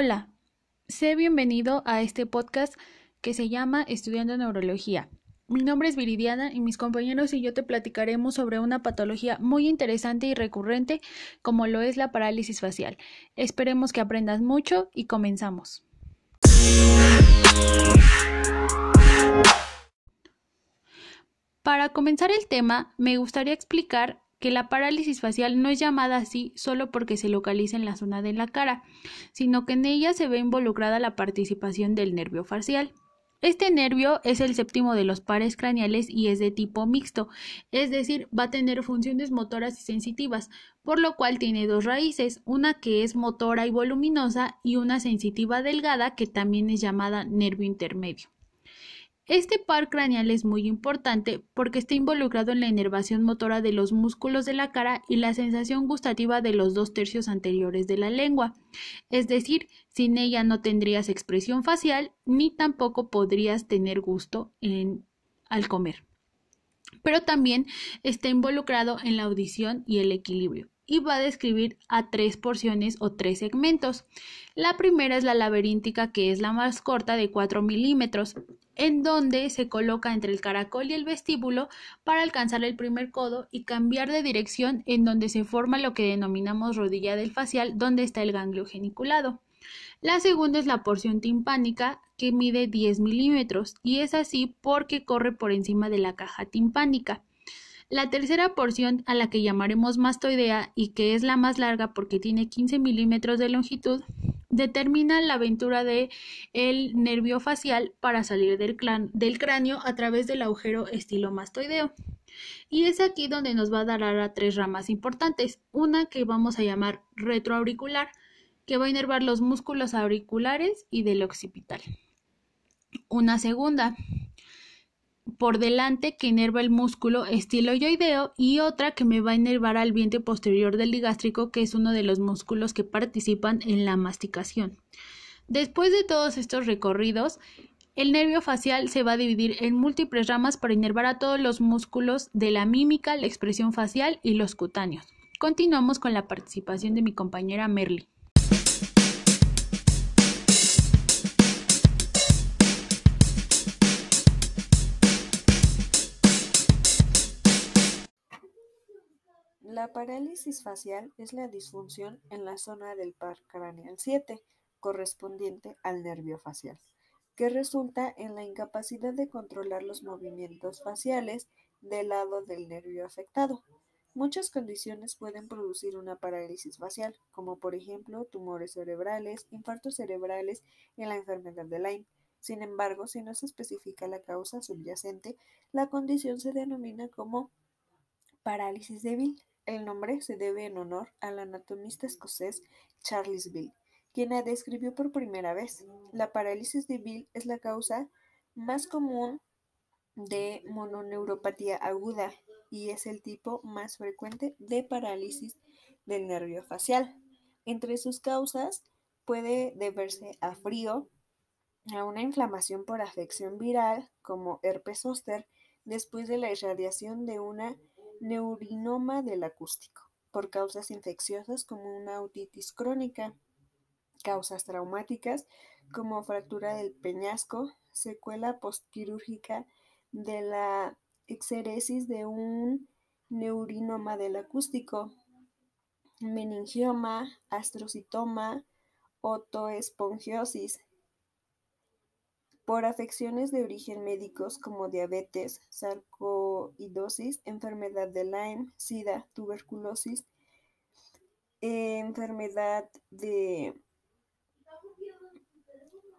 Hola, sé bienvenido a este podcast que se llama Estudiando Neurología. Mi nombre es Viridiana y mis compañeros y yo te platicaremos sobre una patología muy interesante y recurrente como lo es la parálisis facial. Esperemos que aprendas mucho y comenzamos. Para comenzar el tema, me gustaría explicar que la parálisis facial no es llamada así solo porque se localiza en la zona de la cara, sino que en ella se ve involucrada la participación del nervio facial. Este nervio es el séptimo de los pares craneales y es de tipo mixto, es decir, va a tener funciones motoras y sensitivas, por lo cual tiene dos raíces, una que es motora y voluminosa y una sensitiva delgada que también es llamada nervio intermedio. Este par craneal es muy importante porque está involucrado en la inervación motora de los músculos de la cara y la sensación gustativa de los dos tercios anteriores de la lengua. Es decir, sin ella no tendrías expresión facial ni tampoco podrías tener gusto al comer. Pero también está involucrado en la audición y el equilibrio y va a describir a tres porciones o tres segmentos. La primera es la laberíntica, que es la más corta de 4 milímetros, en donde se coloca entre el caracol y el vestíbulo para alcanzar el primer codo y cambiar de dirección en donde se forma lo que denominamos rodilla del facial, donde está el ganglio geniculado. La segunda es la porción timpánica, que mide 10 milímetros, y es así porque corre por encima de la caja timpánica. La tercera porción, a la que llamaremos mastoidea y que es la más larga porque tiene 15 milímetros de longitud, determina la aventura del el nervio facial para salir del, del cráneo a través del agujero estilomastoideo. Y es aquí donde nos va a dar ahora tres ramas importantes. Una que vamos a llamar retroauricular, que va a inervar los músculos auriculares y del occipital. Una segunda, por delante que inerva el músculo estiloideo y otra que me va a inervar al vientre posterior del digástrico, que es uno de los músculos que participan en la masticación. Después de todos estos recorridos, el nervio facial se va a dividir en múltiples ramas para inervar a todos los músculos de la mímica, la expresión facial y los cutáneos. Continuamos con la participación de mi compañera Merly. La parálisis facial es la disfunción en la zona del par craneal 7, correspondiente al nervio facial, que resulta en la incapacidad de controlar los movimientos faciales del lado del nervio afectado. Muchas condiciones pueden producir una parálisis facial, como por ejemplo tumores cerebrales, infartos cerebrales y la enfermedad de Lyme. Sin embargo, si no se especifica la causa subyacente, la condición se denomina como parálisis débil. El nombre se debe en honor al anatomista escocés Charles Bill, quien la describió por primera vez. La parálisis de Bill es la causa más común de mononeuropatía aguda y es el tipo más frecuente de parálisis del nervio facial. Entre sus causas puede deberse a frío, a una inflamación por afección viral como herpes zóster después de la irradiación de una neurinoma del acústico, por causas infecciosas como una otitis crónica, causas traumáticas como fractura del peñasco, secuela postquirúrgica de la exeresis de un neurinoma del acústico, meningioma, astrocitoma, otoespongiosis, por afecciones de origen médicos como diabetes, enfermedad de Lyme, SIDA, tuberculosis, enfermedad de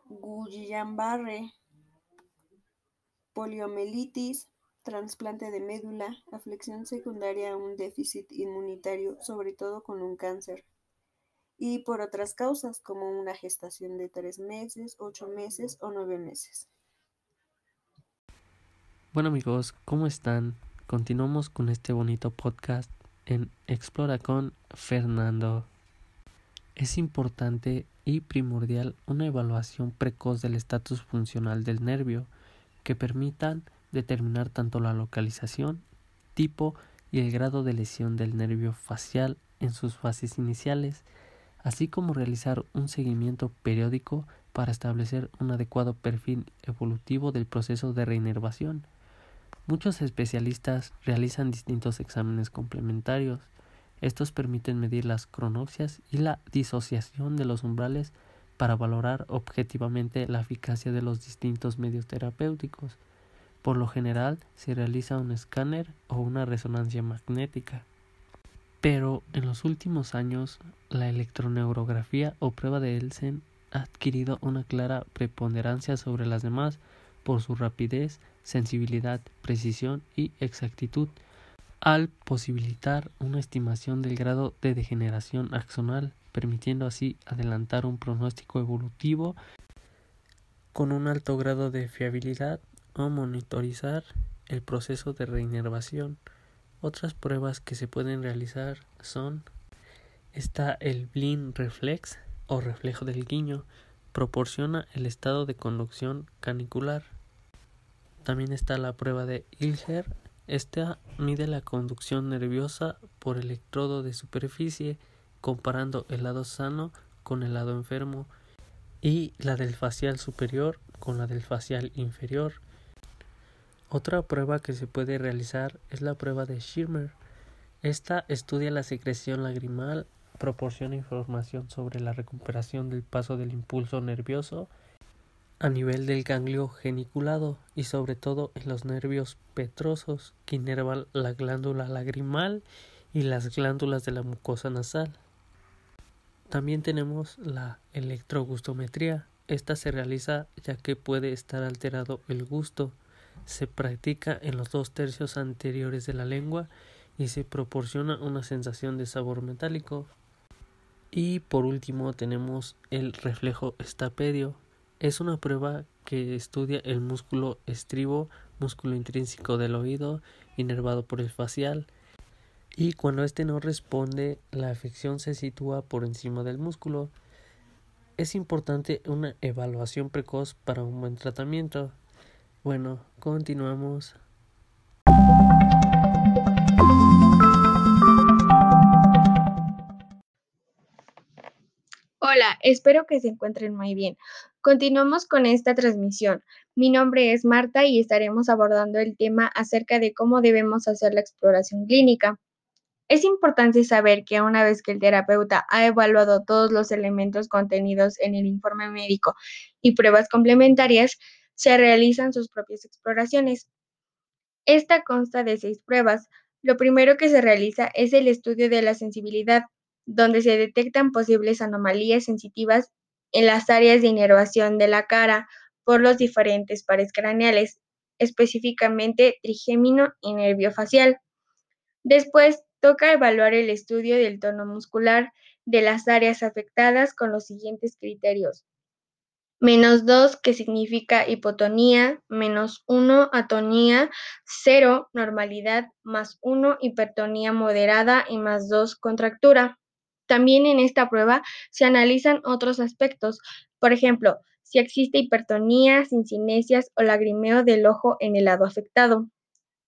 Guillain-Barré, poliomielitis, trasplante de médula, aflicción secundaria a un déficit inmunitario, sobre todo con un cáncer y por otras causas como una gestación de tres meses, ocho meses o nueve meses. Bueno amigos, ¿cómo están? Continuamos con este bonito podcast en Explora con Fernando. Es importante y primordial una evaluación precoz del estatus funcional del nervio que permitan determinar tanto la localización, tipo y el grado de lesión del nervio facial en sus fases iniciales así como realizar un seguimiento periódico para establecer un adecuado perfil evolutivo del proceso de reinervación. Muchos especialistas realizan distintos exámenes complementarios. Estos permiten medir las cronoxias y la disociación de los umbrales para valorar objetivamente la eficacia de los distintos medios terapéuticos. Por lo general se realiza un escáner o una resonancia magnética. Pero en los últimos años la electroneurografía o prueba de Elsen ha adquirido una clara preponderancia sobre las demás por su rapidez, sensibilidad, precisión y exactitud, al posibilitar una estimación del grado de degeneración axonal, permitiendo así adelantar un pronóstico evolutivo con un alto grado de fiabilidad o monitorizar el proceso de reinervación. Otras pruebas que se pueden realizar son está el blind reflex o reflejo del guiño, proporciona el estado de conducción canicular. También está la prueba de Ilger, esta mide la conducción nerviosa por electrodo de superficie comparando el lado sano con el lado enfermo y la del facial superior con la del facial inferior. Otra prueba que se puede realizar es la prueba de Schirmer. Esta estudia la secreción lagrimal, proporciona información sobre la recuperación del paso del impulso nervioso a nivel del ganglio geniculado y sobre todo en los nervios petrosos que inervan la glándula lagrimal y las glándulas de la mucosa nasal. También tenemos la electrogustometría. Esta se realiza ya que puede estar alterado el gusto se practica en los dos tercios anteriores de la lengua y se proporciona una sensación de sabor metálico. Y por último tenemos el reflejo estapedio. Es una prueba que estudia el músculo estribo, músculo intrínseco del oído, inervado por el facial. Y cuando éste no responde, la afección se sitúa por encima del músculo. Es importante una evaluación precoz para un buen tratamiento. Bueno, continuamos. Hola, espero que se encuentren muy bien. Continuamos con esta transmisión. Mi nombre es Marta y estaremos abordando el tema acerca de cómo debemos hacer la exploración clínica. Es importante saber que una vez que el terapeuta ha evaluado todos los elementos contenidos en el informe médico y pruebas complementarias, se realizan sus propias exploraciones. Esta consta de seis pruebas. Lo primero que se realiza es el estudio de la sensibilidad, donde se detectan posibles anomalías sensitivas en las áreas de inervación de la cara por los diferentes pares craneales, específicamente trigémino y nervio facial. Después, toca evaluar el estudio del tono muscular de las áreas afectadas con los siguientes criterios menos 2 que significa hipotonía, menos 1 atonía, 0 normalidad, más 1 hipertonía moderada y más 2 contractura. También en esta prueba se analizan otros aspectos, por ejemplo, si existe hipertonía, cincinesias o lagrimeo del ojo en el lado afectado.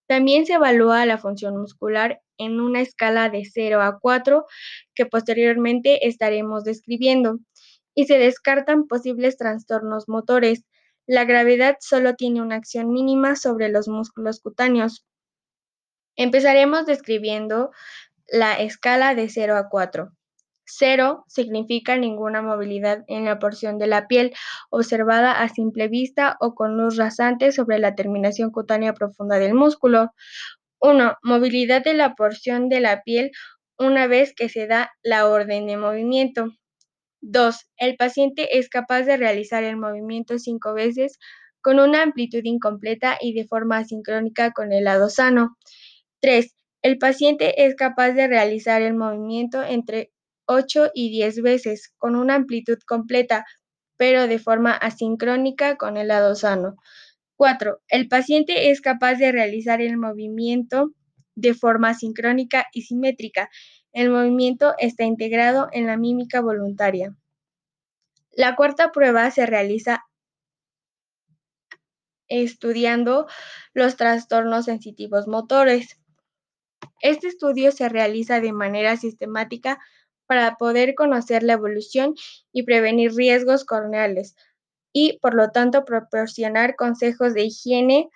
También se evalúa la función muscular en una escala de 0 a 4 que posteriormente estaremos describiendo y se descartan posibles trastornos motores. La gravedad solo tiene una acción mínima sobre los músculos cutáneos. Empezaremos describiendo la escala de 0 a 4. 0 significa ninguna movilidad en la porción de la piel observada a simple vista o con luz rasante sobre la terminación cutánea profunda del músculo. 1. Movilidad de la porción de la piel una vez que se da la orden de movimiento. 2. El paciente es capaz de realizar el movimiento cinco veces con una amplitud incompleta y de forma asincrónica con el lado sano. 3. El paciente es capaz de realizar el movimiento entre 8 y 10 veces con una amplitud completa, pero de forma asincrónica con el lado sano. 4. El paciente es capaz de realizar el movimiento de forma sincrónica y simétrica, el movimiento está integrado en la mímica voluntaria. La cuarta prueba se realiza estudiando los trastornos sensitivos motores. Este estudio se realiza de manera sistemática para poder conocer la evolución y prevenir riesgos corneales y, por lo tanto, proporcionar consejos de higiene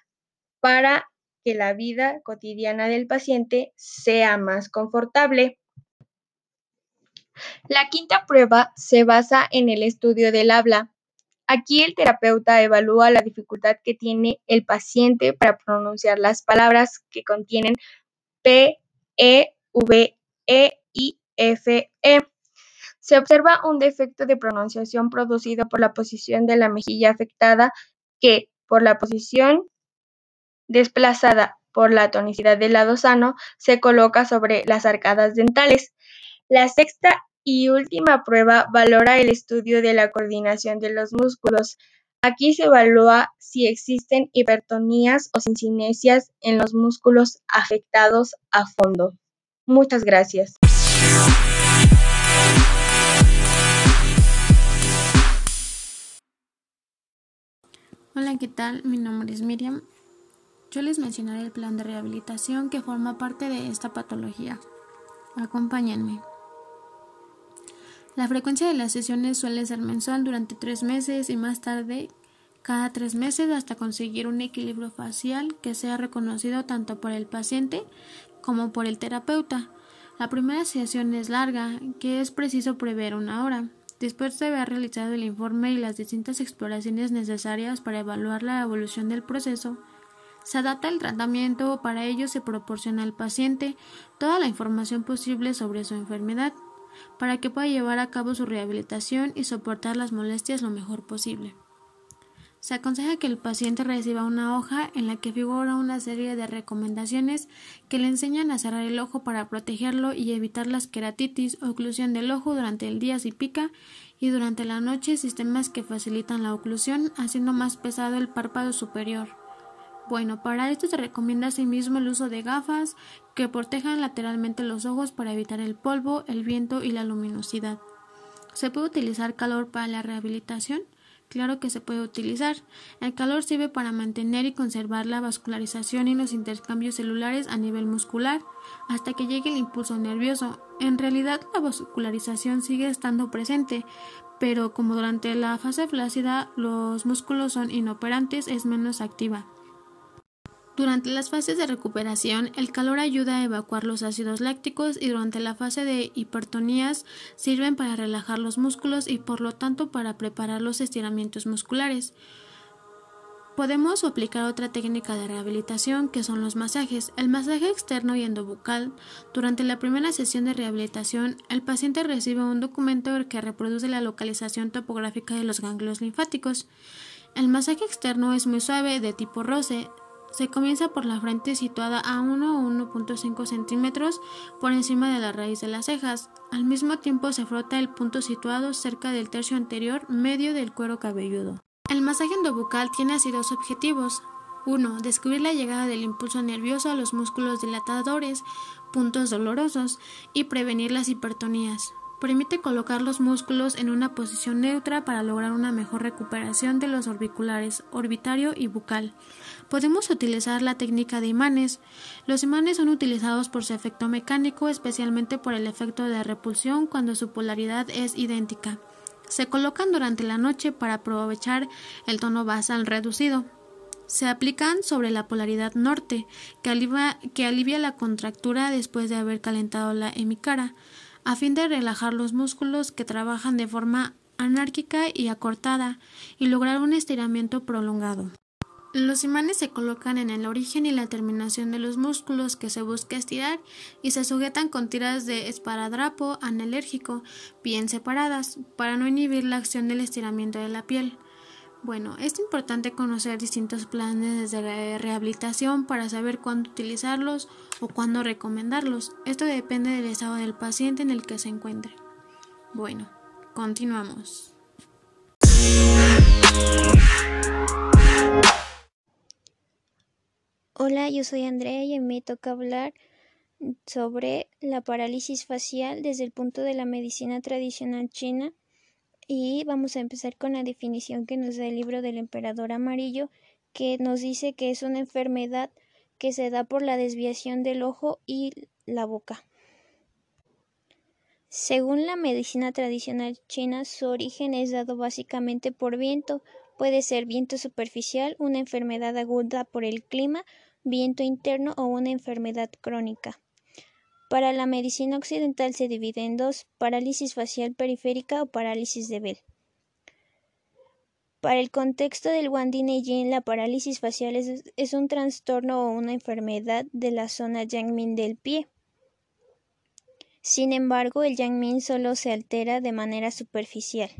para que la vida cotidiana del paciente sea más confortable. La quinta prueba se basa en el estudio del habla. Aquí el terapeuta evalúa la dificultad que tiene el paciente para pronunciar las palabras que contienen P, E, V, E F, E. Se observa un defecto de pronunciación producido por la posición de la mejilla afectada que, por la posición desplazada por la tonicidad del lado sano, se coloca sobre las arcadas dentales. La sexta y última prueba valora el estudio de la coordinación de los músculos. Aquí se evalúa si existen hipertonías o sincinesias en los músculos afectados a fondo. Muchas gracias. ¿Qué tal? Mi nombre es Miriam. Yo les mencionaré el plan de rehabilitación que forma parte de esta patología. Acompáñenme. La frecuencia de las sesiones suele ser mensual durante tres meses y más tarde cada tres meses hasta conseguir un equilibrio facial que sea reconocido tanto por el paciente como por el terapeuta. La primera sesión es larga, que es preciso prever una hora. Después de haber realizado el informe y las distintas exploraciones necesarias para evaluar la evolución del proceso, se adapta el tratamiento, para ello se proporciona al paciente toda la información posible sobre su enfermedad para que pueda llevar a cabo su rehabilitación y soportar las molestias lo mejor posible. Se aconseja que el paciente reciba una hoja en la que figura una serie de recomendaciones que le enseñan a cerrar el ojo para protegerlo y evitar las queratitis oclusión del ojo durante el día si pica y durante la noche sistemas que facilitan la oclusión haciendo más pesado el párpado superior. Bueno, para esto se recomienda asimismo el uso de gafas que protejan lateralmente los ojos para evitar el polvo, el viento y la luminosidad. ¿Se puede utilizar calor para la rehabilitación? Claro que se puede utilizar. El calor sirve para mantener y conservar la vascularización y los intercambios celulares a nivel muscular hasta que llegue el impulso nervioso. En realidad la vascularización sigue estando presente, pero como durante la fase flácida los músculos son inoperantes es menos activa. Durante las fases de recuperación, el calor ayuda a evacuar los ácidos lácticos y durante la fase de hipertonías sirven para relajar los músculos y por lo tanto para preparar los estiramientos musculares. Podemos aplicar otra técnica de rehabilitación que son los masajes. El masaje externo y endobucal. Durante la primera sesión de rehabilitación, el paciente recibe un documento que reproduce la localización topográfica de los ganglios linfáticos. El masaje externo es muy suave, de tipo roce, se comienza por la frente situada a 1 o 1.5 centímetros por encima de la raíz de las cejas. Al mismo tiempo se frota el punto situado cerca del tercio anterior medio del cuero cabelludo. El masaje endobucal tiene así dos objetivos. 1. Descubrir la llegada del impulso nervioso a los músculos dilatadores, puntos dolorosos, y prevenir las hipertonías. Permite colocar los músculos en una posición neutra para lograr una mejor recuperación de los orbiculares, orbitario y bucal. Podemos utilizar la técnica de imanes. Los imanes son utilizados por su efecto mecánico, especialmente por el efecto de repulsión cuando su polaridad es idéntica. Se colocan durante la noche para aprovechar el tono basal reducido. Se aplican sobre la polaridad norte, que alivia, la contractura después de haber calentado la hemicara, a fin de relajar los músculos que trabajan de forma anárquica y acortada y lograr un estiramiento prolongado. Los imanes se colocan en el origen y la terminación de los músculos que se busca estirar y se sujetan con tiras de esparadrapo analérgico bien separadas para no inhibir la acción del estiramiento de la piel. Bueno, es importante conocer distintos planes de rehabilitación para saber cuándo utilizarlos o cuándo recomendarlos. Esto depende del estado del paciente en el que se encuentre. Bueno, continuamos. Hola, yo soy Andrea y me toca hablar sobre la parálisis facial desde el punto de la medicina tradicional china y vamos a empezar con la definición que nos da el libro del emperador amarillo que nos dice que es una enfermedad que se da por la desviación del ojo y la boca. Según la medicina tradicional china, su origen es dado básicamente por viento. Puede ser viento superficial, una enfermedad aguda por el clima, viento interno o una enfermedad crónica. Para la medicina occidental se divide en dos, parálisis facial periférica o parálisis de Bell. Para el contexto del Wandi Yin, la parálisis facial es, es, un trastorno o una enfermedad de la zona Yangmin del pie. Sin embargo, el yangmin solo se altera de manera superficial.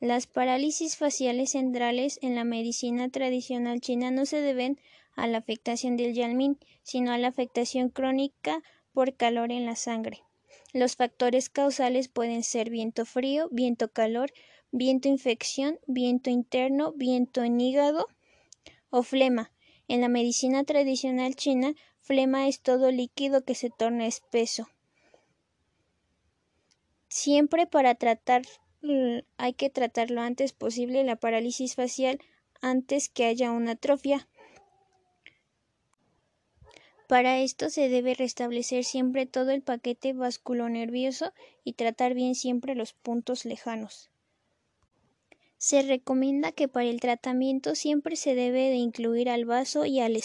Las parálisis faciales centrales en la medicina tradicional china no se deben a la afectación del yangmin, sino a la afectación crónica por calor en la sangre. Los factores causales pueden ser viento frío, viento calor, viento infección, viento interno, viento en hígado, o flema. En la medicina tradicional china, flema es todo líquido que se torna espeso. Siempre para tratar hay que tratar lo antes posible la parálisis facial antes que haya una atrofia. Para esto se debe restablecer siempre todo el paquete vasculonervioso y tratar bien siempre los puntos lejanos. Se recomienda que para el tratamiento siempre se debe de incluir al vaso y al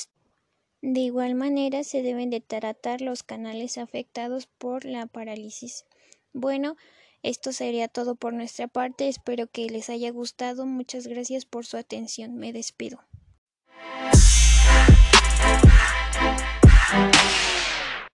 De igual manera se deben de tratar los canales afectados por la parálisis. Bueno, esto sería todo por nuestra parte. Espero que les haya gustado. Muchas gracias por su atención. Me despido.